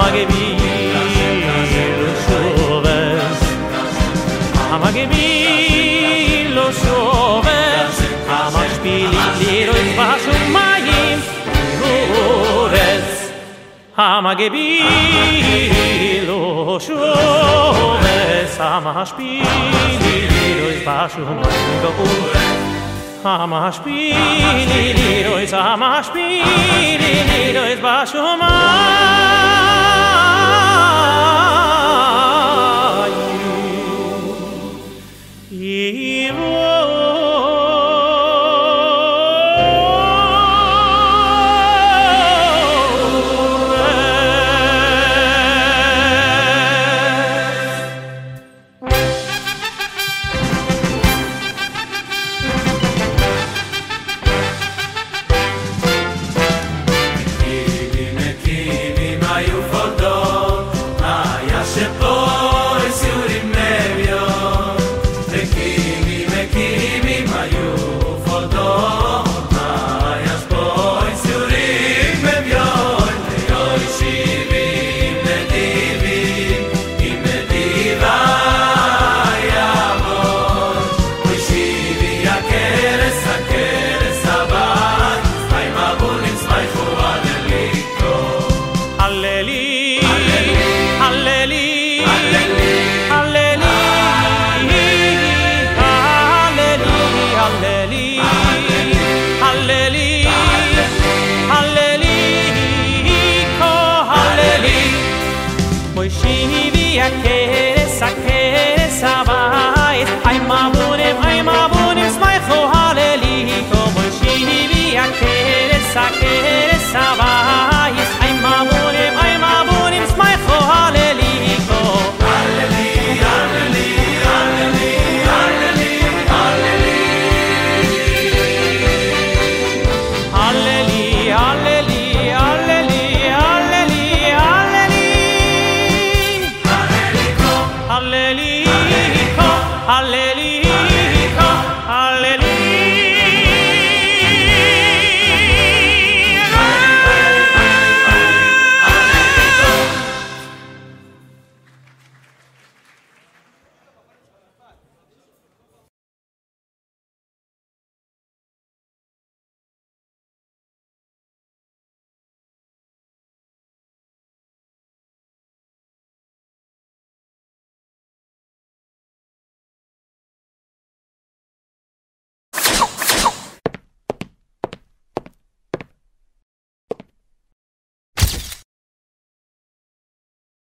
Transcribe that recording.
magevi lo soves a magevi lo soves a magspili liro in vaso maim ores a magevi lo soves maim lirois, ama lirois, basho mai. Hallelujah.